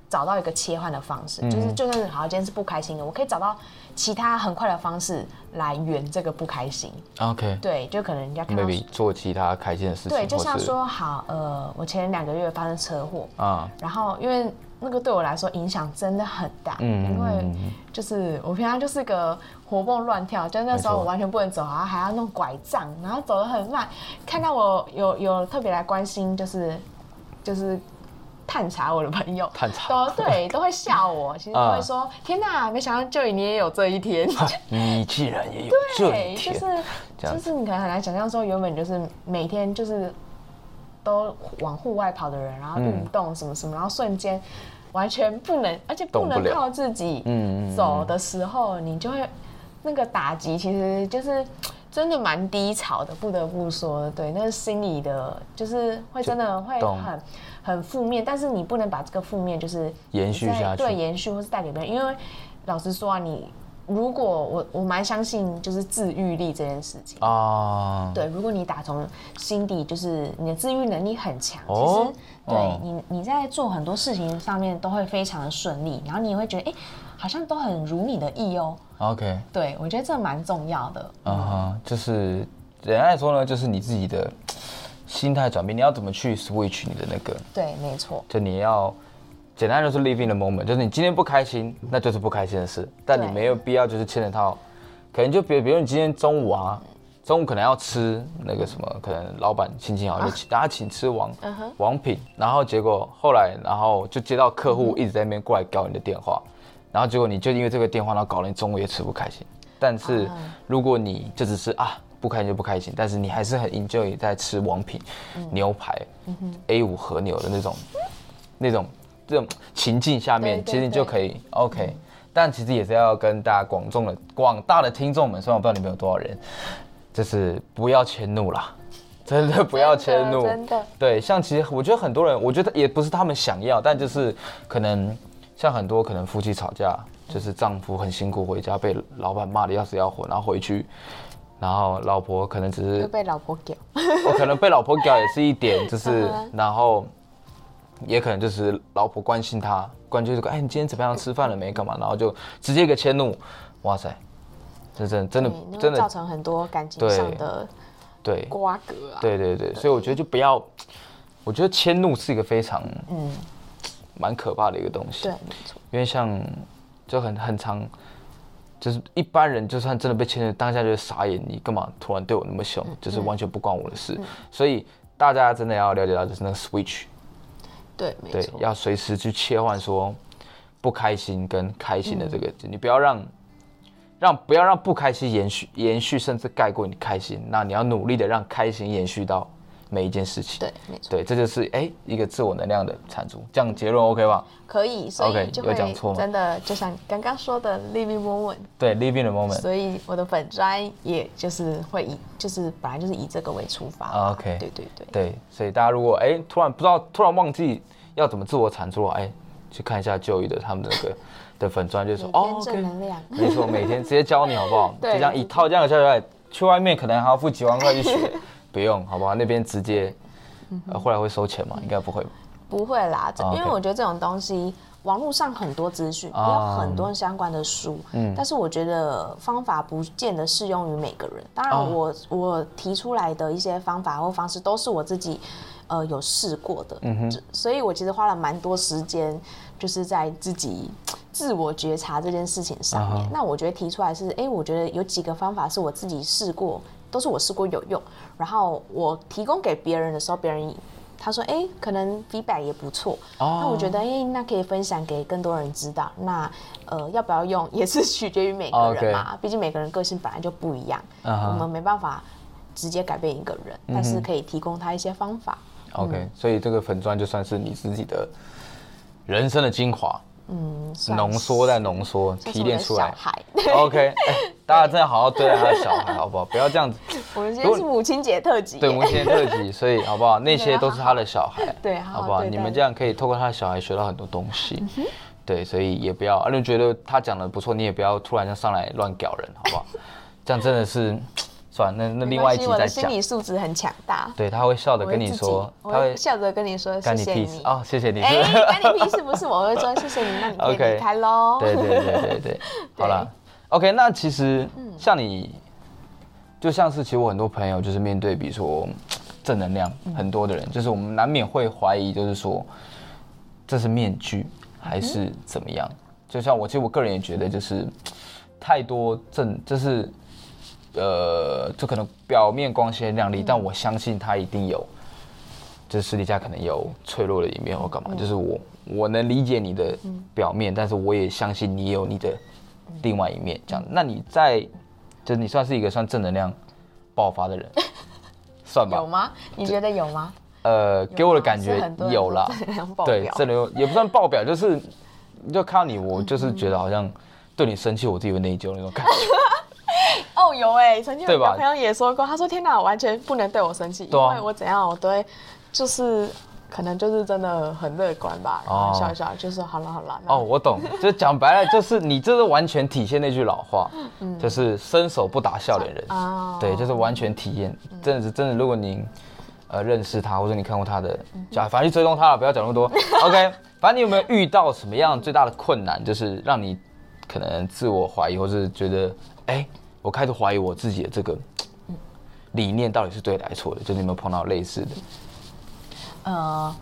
S2: 找到一个切换的方式，就是就算是好，今天是不开心的，我可以找到其他很快的方式来圆这个不开心。
S1: ，OK。
S2: 对，就可能人家看到
S1: maybe 做其他开心的事情，
S2: 对，就像说好，呃，我前两个月发生车祸，
S1: 啊，
S2: 然后因为那个对我来说影响真的很大，
S1: 嗯
S2: 因为就是我平常就是个活蹦乱跳，就那时候我完全不能走，然后还要弄拐杖，然后走得很慢。看到我有有特别来关心，就是就是探查我的朋友，
S1: 探查。
S2: 都对都会笑我，[laughs] 其实都会说、天哪，没想到就你也有这一天。
S1: 你既然也有这，一天，
S2: 就是就是你可能很难想象说，原本就是每天就是都往户外跑的人，然后
S1: 嗯
S2: 运动什么什么，然后瞬间完全不能，而且不能靠自己
S1: 嗯
S2: 走的时候，你就会那个打击，其实就是。真的蛮低潮的，不得不说，对，那是心里的，就是会真的会很很负面，但是你不能把这个负面就是
S1: 延续下去
S2: 对，延续或是带给别人，因为老实说啊，你如果我我蛮相信就是自愈力这件事情。
S1: 啊，
S2: 对，如果你打从心底就是你的自愈能力很强，
S1: 哦
S2: 其实对
S1: 哦
S2: 你你在做很多事情上面都会非常的顺利，然后你也会觉得哎、好像都很如你的意哦。
S1: ，OK，
S2: 对我觉得这蛮重要的。
S1: 嗯哼，就是简单来说呢，就是你自己的心态转变，你要怎么去 switch 你的那个，
S2: 对，没错。
S1: 就你要简单就是 living the moment，就是你今天不开心，那就是不开心的事，但你没有必要就是牵着套，可能就比比如你今天中午啊。中午可能要吃那个什么，可能老板心情好就请大家请吃王王品，然后结果后来然后就接到客户一直在那边过来搞你的电话，然后结果你就因为这个电话，然后搞得你中午也吃不开心。但是
S2: 啊。
S1: 如果你就只是啊不开心就不开心，但是你还是很 enjoy 在吃王品
S2: 嗯。
S1: 牛排 A 五和牛的那种那种这种情境下面，其实你就可以 OK。但其实也是要跟大家广众的广大的听众们，虽然我不知道你们有多少人，就是不要迁怒啦，[laughs] 真的不要迁怒，
S2: 真的
S1: 对，像其实我觉得很多人，我觉得也不是他们想要，但就是可能像很多可能夫妻吵架，就是丈夫很辛苦回家被老板骂的要死要活，然后回去，然后老婆可能只是
S2: 会被老婆屌。
S1: 我可能被老婆屌也是一点，就是 [laughs] 然后也可能就是老婆关心他，关心这个，哎，你今天怎么样？吃饭了没？干嘛？然后就直接一个迁怒，哇塞，这真的真的真的
S2: 造成很多感情上的
S1: 对
S2: 瓜葛啊。
S1: 对对对，所以我觉得就不要，我觉得迁怒是一个非常
S2: 嗯，
S1: 蛮可怕的一个东西
S2: 对，，没错。
S1: 因为像就很很常。就是一般人，就算真的被牵着，当下就会傻眼。你干嘛突然对我那么凶？就是完全不关我的事。所以大家真的要了解到，就是那个 switch，
S2: 对，没
S1: 对，
S2: 错。
S1: 要随时去切换说不开心跟开心的这个，
S2: 嗯
S1: 你不要让让不要让不开心延续延续，甚至盖过你开心。那你要努力的让开心延续到每一件事情。
S2: 对，没错，
S1: 对，这就是哎、一个自我能量的产出。这样结论 OK 吧？
S2: 可以，所以就
S1: 有讲错
S2: 真的就像刚刚说的 living moment，
S1: 对，living the moment。
S2: 所以我的粉砖也就是会以就是本来就是以这个为出发。
S1: 啊，OK
S2: 对对对，
S1: 对，所以大家如果哎、突然不知道，突然忘记要怎么自我产出了，哎、去看一下就医的他们的那个 [laughs] 的粉砖，就说哦
S2: 每天正
S1: ，OK，
S2: 能量
S1: 没错，每天直接教你好不好？[laughs]
S2: 对
S1: 就这样一套这样的下来，去外面可能还要付几万块去学，[laughs] 不用，好不好？那边直接，呃，后来会收钱吗？应该不会吧。
S2: 不会啦，因为我觉得这种东西，网络上很多资讯，也有
S1: 啊
S2: 很多相关的书，
S1: 嗯
S2: 但是我觉得方法不见得适用于每个人。当然
S1: 哦
S2: 我，我提出来的一些方法或方式都是我自己呃有试过的，
S1: 嗯
S2: 这所以我其实花了蛮多时间，就是在自己 [tsk] 自我觉察这件事情上面。那我觉得提出来是，哎、我觉得有几个方法是我自己试过，都是我试过有用，然后我提供给别人的时候，别人他说，哎、可能 feedback 也不错，
S1: 哦。
S2: 那我觉得，哎、那可以分享给更多人知道。那呃，要不要用 [laughs] 也是取决于每个人嘛，毕竟每个人个性本来就不一样，我们没办法直接改变一个人，但是可以提供他一些方法。
S1: OK，、所以这个粉砖就算是你自己的人生的精华，
S2: 嗯，算
S1: 浓缩再浓缩，提炼出来。[laughs] OK，哎、大家真的好好对待他的小孩，好不好？不要这样子。[laughs]
S2: 我们今天是母亲节特辑耶，
S1: 对，母亲节特辑，所以好不好？那些都是他的小孩，[laughs]
S2: 对好
S1: 不好？你们这样可以透过他的小孩学到很多东西。[laughs] 对，所以也不要，啊，你觉得他讲的不错，你也不要突然就上来乱屌人，好不好？这样真的是，算了，那那另外一集再讲。
S2: 的心理素质很强大。
S1: 对，他会笑着跟你说，他会
S2: 会笑着跟你说
S1: 干你
S2: 谢谢你。
S1: 屁事哦，谢谢你。
S2: 哎，干你屁事不是？我会说谢谢你，那你可以离开喽。
S1: 对对对对对，好了，OK，那其实像你，就像是其实我很多朋友就是面对比如说正能量很多的人，就是我们难免会怀疑，就是说这是面具还是怎么样？就像我，其实我个人也觉得就是太多正，就是呃，就可能表面光鲜亮丽，但我相信他一定有。就是私底下可能有脆弱的一面或干嘛，就是我我能理解你的表面，但是我也相信你有你的另外一面。这样，那你在就是你算是一个算正能量爆发的人，[laughs] 算吧
S2: 有？吗？你觉得有吗？
S1: 呃，给我的感觉有啦对，
S2: 表
S1: 正能量也不算爆表，就是就看到你，我就是觉得好像对你生气，我自己会内疚那种感觉。[laughs]
S2: 哦，有哎、曾经有个朋友也说过，他说：“天哪，我完全不能对我生气，因为我怎样，我都会就是可能就是真的很乐观吧，然后
S1: 哦
S2: 笑一笑，就是好了好了。
S1: 哦，我懂，[laughs] 就是讲白了，就是你这是完全体现那句老话，就是伸手不打笑脸人。
S2: 哦
S1: 对，就是完全体验，真的是真的。如果您呃认识他，或者你看过他的，就反正去追踪他了，不要讲那么多。[laughs] OK，反正你有没有遇到什么样最大的困难，就是让你可能自我怀疑，或是觉得哎、我开始怀疑我自己的这个理念到底是对的还是错的？就是你有没有碰到类似的？
S2: 呃，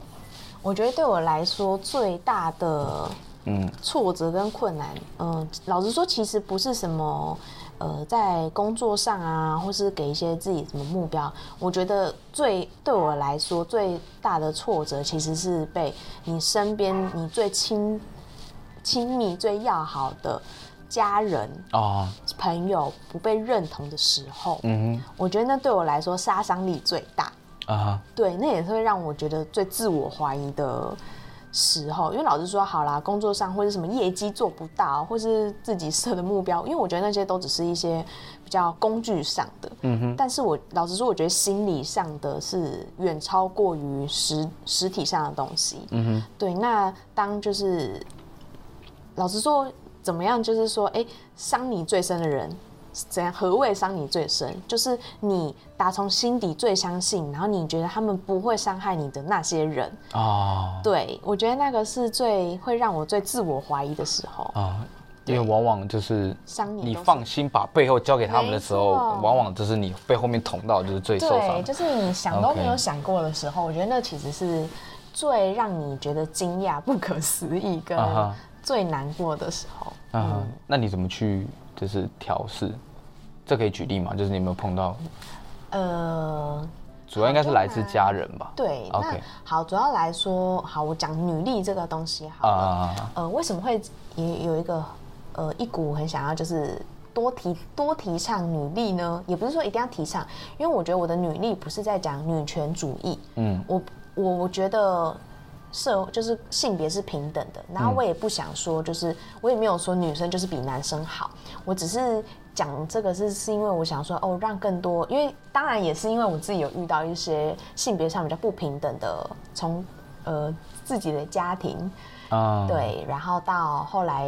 S2: 我觉得对我来说最大的
S1: 嗯
S2: 挫折跟困难，嗯、老实说，其实不是什么。呃，在工作上啊，或是给一些自己什么目标，我觉得最对我来说最大的挫折，其实是被你身边你最亲亲密、最要好的家人、
S1: 哦，
S2: 朋友不被认同的时候，
S1: 嗯
S2: 我觉得那对我来说杀伤力最大。
S1: 哼，啊哈，
S2: 对，那也是会让我觉得最自我怀疑的时候。因为老实说，好啦，工作上或者什么业绩做不到，或是自己设的目标，因为我觉得那些都只是一些比较工具上的。嗯哼。但是我老实说，我觉得心理上的是远超过于实实体上的东西。嗯哼。对，那当就是老实说，怎么样？就是说，哎、伤你最深的人，怎样？何谓伤你最深？就是你打从心底最相信，然后你觉得他们不会伤害你的那些人。
S1: 哦，
S2: 对我觉得那个是最会让我最自我怀疑的时候。
S1: 啊，因为往往就是你放心把背后交给他们的时候，往往就是你被后面捅到，就是最受伤
S2: 对，就是你想都没有想过的时候我觉得那其实是最让你觉得惊讶、不可思议跟最难过的时候。
S1: 嗯哼，那你怎么去就是调试？这可以举例吗？就是你有没有碰到？
S2: 呃，
S1: 主要应该是来自家人吧？
S2: 对那
S1: OK
S2: 好，主要来说，好，我讲女力这个东西好了。
S1: 啊，
S2: 呃，为什么会也有一个呃一股很想要就是多提多提倡女力呢？也不是说一定要提倡，因为我觉得我的女力不是在讲女权主义，嗯，我我我觉得社就是性别是平等的，然后我也不想说，就是我也没有说女生就是比男生好，我只是讲这个是是因为我想说哦，让更多，因为当然也是因为我自己有遇到一些性别上比较不平等的，从呃自己的家庭。
S1: 啊，
S2: 对，然后到后来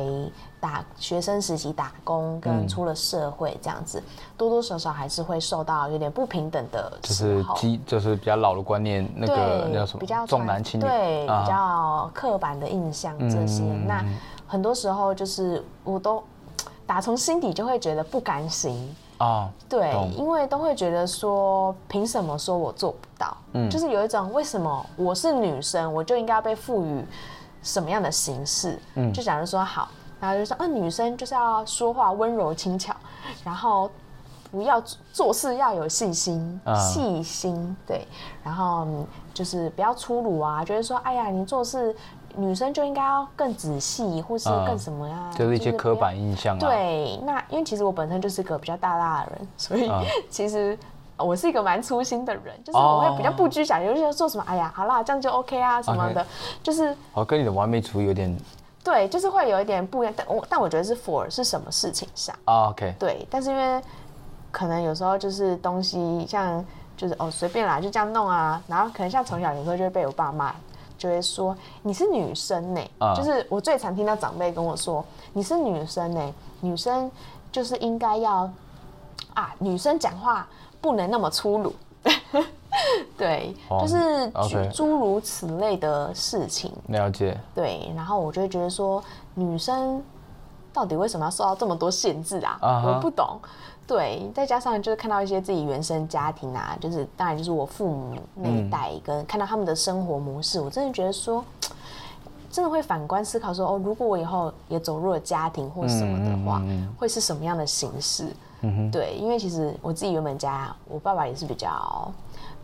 S2: 打学生时期打工，跟出了社会这样子，多多少少还是会受到有点不平等的，
S1: 就是基就是比较老的观念，那个叫什么？
S2: 比较
S1: 重男轻女，
S2: 对，比较刻板的印象这些。那很多时候就是我都打从心底就会觉得不甘心啊，对，因为都会觉得说，凭什么说我做不到？嗯，就是有一种为什么我是女生，我就应该被赋予。什么样的形式？嗯，就假如说好，然后就说，啊，女生就是要说话温柔轻巧，然后不要做事要有细心，细心对，然后就是不要粗鲁啊，觉得说，哎呀，你做事女生就应该要更仔细，或是更什么呀？
S1: 就是一些刻板印象啊。
S2: 对，那因为其实我本身就是个比较大大的人，所以 [laughs] 其实。我是一个蛮粗心的人，就是我会比较不拘小节，就是做什么，哎呀，好啦，这样就 OK 啊什么的，就是
S1: 哦，跟你的完美主义有点
S2: 对，就是会有一点不一样，但我但我觉得是 for 是什么事情上。
S1: 啊，OK，
S2: 对，但是因为可能有时候就是东西像就是哦随便啦，就这样弄啊，然后可能像从小有时候就会被我爸骂，就会说你是女生呢，就是我最常听到长辈跟我说你是女生呢，女生就是应该要啊，女生讲话。不能那么粗鲁，[laughs] 对，就是诸如此类的事情。
S1: 了解。
S2: 对，然后我就会觉得说，女生到底为什么要受到这么多限制啊？我不懂。对，再加上就是看到一些自己原生家庭啊，就是当然就是我父母那一代，跟看到他们的生活模式，我真的觉得说，真的会反观思考说，哦，如果我以后也走入了家庭或什么的话，会是什么样的形式？对，因为其实我自己原本家，我爸爸也是比较，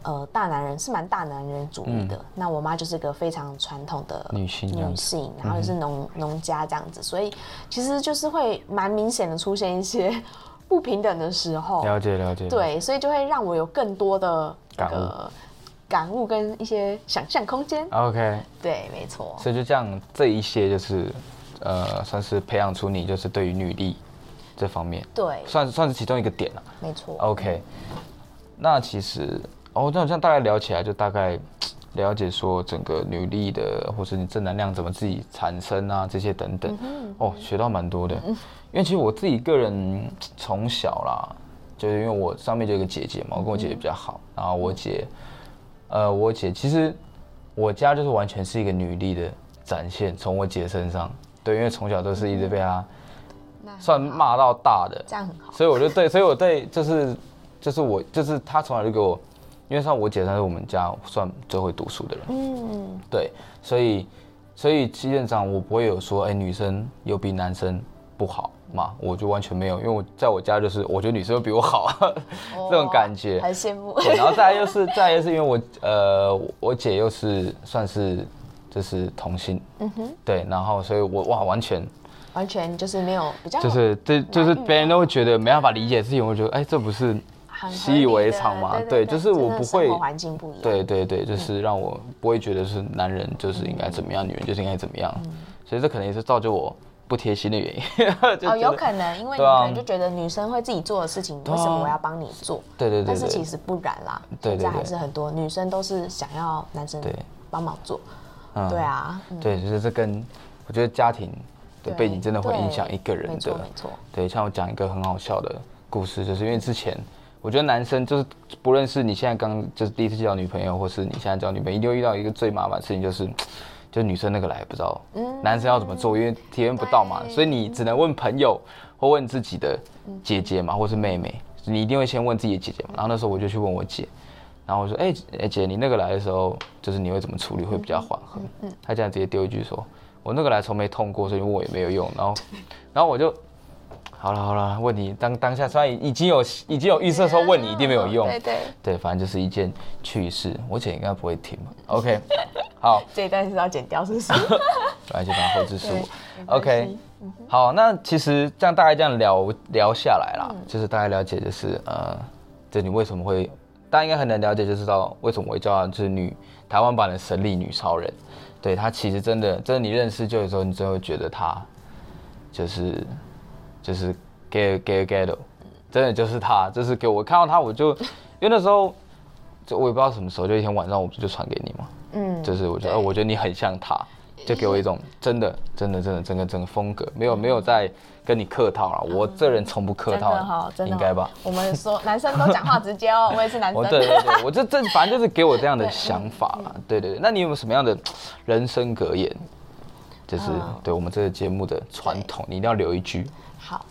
S2: 呃，大男人是蛮大男人主义的。那我妈就是个非常传统的
S1: 女性，
S2: 女性，然后也是农农家这样子，所以其实就是会蛮明显的出现一些 [laughs] 不平等的时候。
S1: 了解了解。
S2: 对，所以就会让我有更多的
S1: 感悟、
S2: 感悟跟一些想象空间。
S1: OK，
S2: 对，没错。
S1: 所以就这样，这一些就是呃，算是培养出你就是对于女力。这方面
S2: 对，
S1: 算算是其中一个点了。
S2: 没错。
S1: OK，那其实哦，那好像大概聊起来，就大概 [tsk] 了解说整个女力的，或是你正能量怎么自己产生啊，这些等等。哦，学到蛮多的。因为其实我自己个人从小啦，就是因为我上面就有个姐姐嘛，我跟我姐姐比较好。然后我姐，呃，我姐其实我家就是完全是一个女力的展现，从我姐身上。对，因为从小都是一直被她。算骂到大的，
S2: 这样很好。
S1: 所以我就对，所以我对，就是就是我就是他从来就给我，因为像我姐她是我们家算最会读书的人，嗯，对，所以所以基本上我不会有说，哎，女生有比男生不好嘛，我就完全没有，因为我在我家就是我觉得女生比我好，这种感觉，
S2: 很羡慕。
S1: 然后再又是再又是因为我呃我姐又是算是就是同性，嗯哼，对，然后所以我哇完全。
S2: 完全就是没有比较，
S1: 就是这就是别人都会觉得没办法理解的事情，我觉得哎，这不是习以为常嘛？对，就是我不会
S2: 环境不一样。
S1: 对对对，就是让我不会觉得是男人就是应该怎么样，女人就是应该怎么样。所以这可能也是造就我不贴心的原因。[laughs]
S2: 哦，有可能，因为你可能就觉得女生会自己做的事情，为什么我要帮你做？
S1: 对对对。
S2: 但是其实不然啦，现在还是很多女生都是想要男生帮忙做。对啊。
S1: 对，就是这跟我觉得家庭。的背景真的会影响一个人的，没
S2: 错没错。
S1: 对，像我讲一个很好笑的故事，就是因为之前我觉得男生就是不论是你现在刚就是第一次交女朋友，或是你现在交女朋友，一定会遇到一个最麻烦的事情，就是就女生那个来不知道，男生要怎么做，因为体验不到嘛，所以你只能问朋友或问自己的姐姐嘛，或是妹妹，你一定会先问自己的姐姐嘛。然后那时候我就去问我姐，然后我说，哎哎姐，你那个来的时候，就是你会怎么处理会比较缓和？嗯，他这样直接丢一句说。我那个来从没痛过，所以问我也没有用。然后，[laughs] 然后我就好了好了，问你当当下虽然已经有已经有预设说问你一定没有用，[laughs]
S2: 对对
S1: 对，反正就是一件趣事。我姐应该不会听嘛。OK，[laughs] 好，
S2: 这一段是要剪掉，是不是？
S1: 来就把后置数。OK，好，那其实这样大概这样聊聊下来啦，就是大概了解就是呃，就你为什么会，大家应该很能了解，就知道为什么我会叫她就是女台湾版的神力女超人。对他其实真的，真的你认识就的时候，你真的会觉得他就是就是 get get get，真的就是他，就是给我看到他我就，因为那时候就我也不知道什么时候，就一天晚上我不就传给你嘛，
S2: 嗯，
S1: 就是我觉得，我觉得你很像他，就给我一种真的、真的、真的、整个整个风格，没有没有在跟你客套了。我这人从不客
S2: 真
S1: 套应该吧？？
S2: 我们说男生都讲话直接哦，[laughs] 我也是男生。
S1: 对对对，我这这反正就是给我这样的想法啦。对对对，那你有没有什么样的人生格言？就是
S2: 嗯
S1: 对我们这个节目的传统，你一定要留一句，
S2: 好，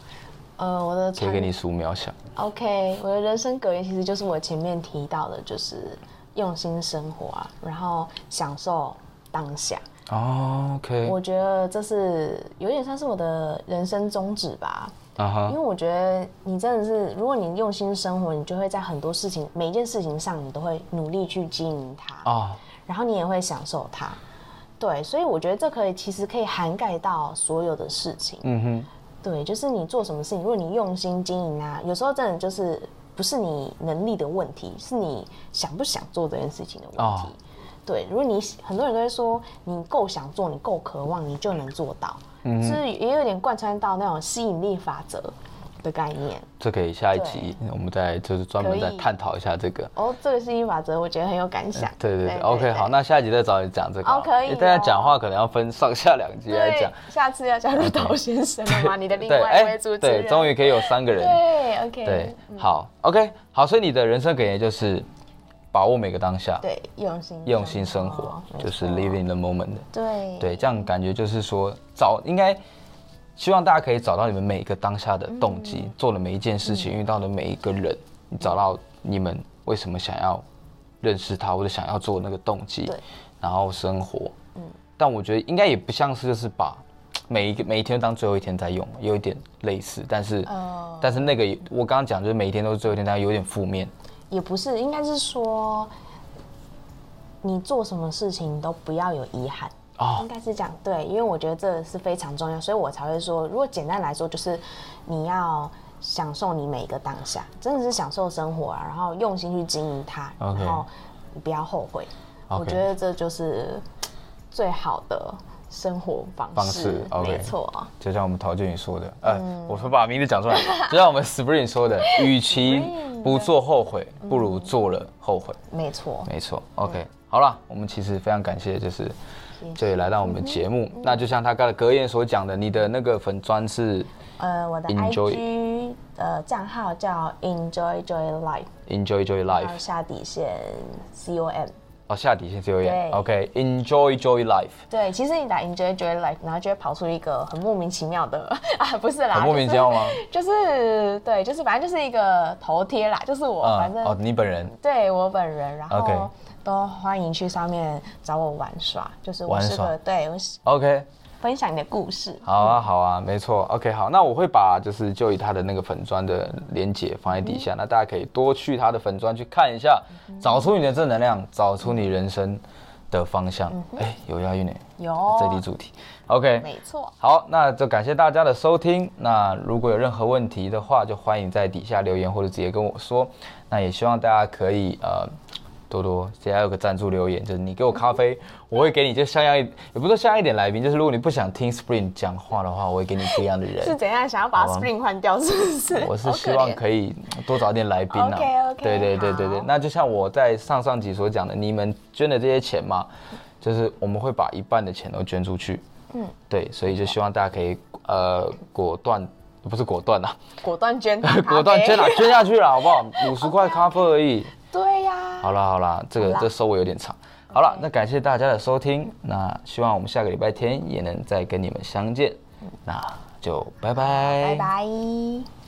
S2: 呃，我的
S1: 可以给你十五秒想。
S2: OK，我的人生格言其实就是我前面提到的，就是用心生活啊，然后享受当下。
S1: 哦，OK，
S2: 我觉得这是有点像是我的人生宗旨吧。
S1: 啊哈，
S2: 因为我觉得你真的是，如果你用心生活，你就会在很多事情、每一件事情上，你都会努力去经营它，
S1: 啊，
S2: 然后你也会享受它。对，所以我觉得这可以其实可以涵盖到所有的事情。
S1: 嗯哼，
S2: 对，就是你做什么事情，如果你用心经营啊，有时候真的就是不是你能力的问题，是你想不想做这件事情的问题。
S1: 哦
S2: 对，如果你很多人都会说你够想做，你够渴望，你就能做到，
S1: 嗯
S2: 就是也有点贯穿到那种吸引力法则的概念。
S1: 这可以下一集我们再就是专门再探讨一下这个。
S2: 哦，这个吸引力法则，我觉得很有感想。
S1: 对对对，OK，好，那下一集再找你讲这个好
S2: 可以
S1: 大家
S2: 哦
S1: 讲话可能要分上下两集来
S2: 对
S1: 讲。，
S2: 下次要加入陶先生了吗？[laughs] 你的另
S1: 对，
S2: 外一位主持人。
S1: 对，终于可以有三个人。
S2: 对，OK，
S1: 对，好，OK，好，所以你的人生格言就是把握每个当下，
S2: 对，用心
S1: 用心生活，就是
S2: 错
S1: live in the moment 的。
S2: 对
S1: 对，这样感觉就是说找应该。希望大家可以找到你们每一个当下的动机，
S2: 嗯
S1: 做的每一件事情，遇到的每一个人，你找到你们为什么想要认识他，或者想要做那个动机
S2: 对，
S1: 然后生活。但我觉得应该也不像是就是把每一个每一天都当最后一天在用，有一点类似，但是、
S2: 哦
S1: 但是那个我刚刚讲就是每一天都是最后一天，但有点负面。
S2: 也不是，应该是说你做什么事情都不要有遗憾。
S1: 哦
S2: 应该是这样，对，因为我觉得这是非常重要，所以我才会说，如果简单来说，就是你要享受你每一个当下，真的是享受生活啊，然后用心去经营它然后你不要后悔。我觉得这就是最好的生活方式，
S1: 方式，OK。
S2: 没错。啊。
S1: 就像我们陶俊宇说的，呃，我说把名字讲出来，就像我们 Spring 说的，[laughs] 与其不做后悔，不如做了后悔。
S2: 没错，
S1: 没错，OK，好了，我们其实非常感谢，就是这里来到我们节目。那就像他刚才格言所讲的，你的那个粉砖是
S2: 呃，我的
S1: Enjoy
S2: IG 的账号叫 Enjoy Joy
S1: Life，Enjoy Joy Life，
S2: 下底线 C O M。
S1: 哦，下底线自由
S2: 演
S1: ，OK，Enjoy Joy Life，
S2: 对，其实你打 Enjoy Joy Life，然后就会跑出一个很莫名其妙的 [laughs] 啊，不是啦，
S1: 很莫名其妙吗？[laughs]
S2: 就是，就是对，就是反正就是一个头贴啦，就是我，反正、
S1: 哦，你本人。
S2: 对我本人，然后都欢迎去上面找我玩耍，就是我是个对我是
S1: ，OK，
S2: 分享你的故事。
S1: 好啊，好啊，没错，OK，好，那我会把就是就以他的那个粉砖的连接放在底下，那大家可以多去他的粉砖去看一下，找出你的正能量，找出你人生的方向。哎、有押韵呢，
S2: 有
S1: 这题主题，OK，
S2: 没错，
S1: 好，那就感谢大家的收听。那如果有任何问题的话，就欢迎在底下留言或者直接跟我说。那也希望大家可以呃多多，现在有个赞助留言，就是你给我咖啡，我会给你就像样一，也不是说像样一点来宾，就是如果你不想听 Spring 讲话的话，我会给你不一样的人是。
S2: 怎样想要把 Spring 换掉？是不是？
S1: 我是希望。可以多找点来宾啊。
S2: OK，OK，
S1: 对对对对对。那就像我在上上集所讲的，你们捐的这些钱嘛，就是我们会把一半的钱都捐出去。嗯，对，所以就希望大家可以呃果断，不是果断啊，
S2: 果断捐，[laughs]
S1: 果断捐啊，捐下去了，好不好？五十块咖啡而已。
S2: 对呀、
S1: 好啦好啦，这个这收尾有点长。好了，那感谢大家的收听，那希望我们下个礼拜天也能再跟你们相见，那就拜拜，
S2: 拜拜。